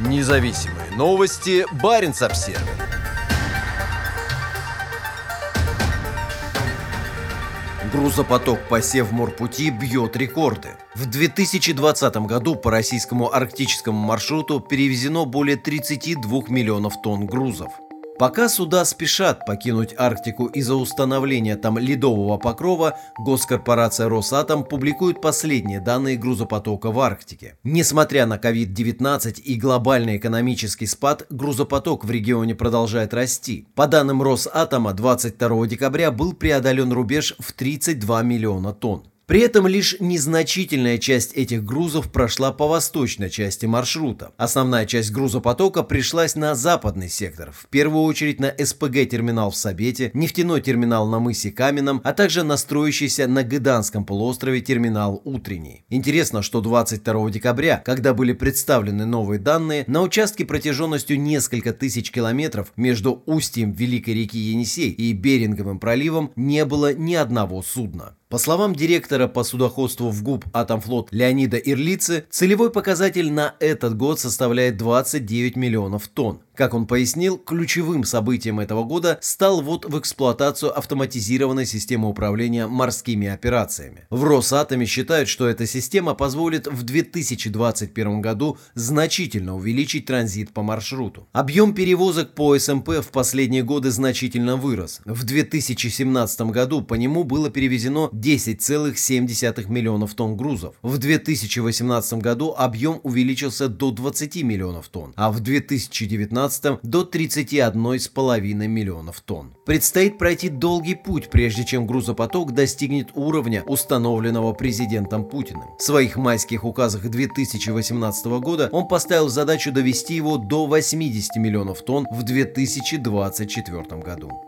Независимые новости. Барин обсерва Грузопоток по Севморпути бьет рекорды. В 2020 году по российскому арктическому маршруту перевезено более 32 миллионов тонн грузов. Пока суда спешат покинуть Арктику из-за установления там ледового покрова, госкорпорация «Росатом» публикует последние данные грузопотока в Арктике. Несмотря на COVID-19 и глобальный экономический спад, грузопоток в регионе продолжает расти. По данным Росатома, 22 декабря был преодолен рубеж в 32 миллиона тонн. При этом лишь незначительная часть этих грузов прошла по восточной части маршрута. Основная часть грузопотока пришлась на западный сектор, в первую очередь на СПГ-терминал в Сабете, нефтяной терминал на мысе Каменном, а также настроящийся на Гыданском полуострове терминал Утренний. Интересно, что 22 декабря, когда были представлены новые данные, на участке протяженностью несколько тысяч километров между устьем Великой реки Енисей и Беринговым проливом не было ни одного судна. По словам директора по судоходству в ГУП «Атомфлот» Леонида Ирлицы, целевой показатель на этот год составляет 29 миллионов тонн. Как он пояснил, ключевым событием этого года стал ввод в эксплуатацию автоматизированной системы управления морскими операциями. В Росатоме считают, что эта система позволит в 2021 году значительно увеличить транзит по маршруту. Объем перевозок по СМП в последние годы значительно вырос. В 2017 году по нему было перевезено 10,7 миллионов тонн грузов. В 2018 году объем увеличился до 20 миллионов тонн, а в 2019 2017 до 31,5 миллионов тонн. Предстоит пройти долгий путь, прежде чем грузопоток достигнет уровня, установленного президентом Путиным. В своих майских указах 2018 года он поставил задачу довести его до 80 миллионов тонн в 2024 году.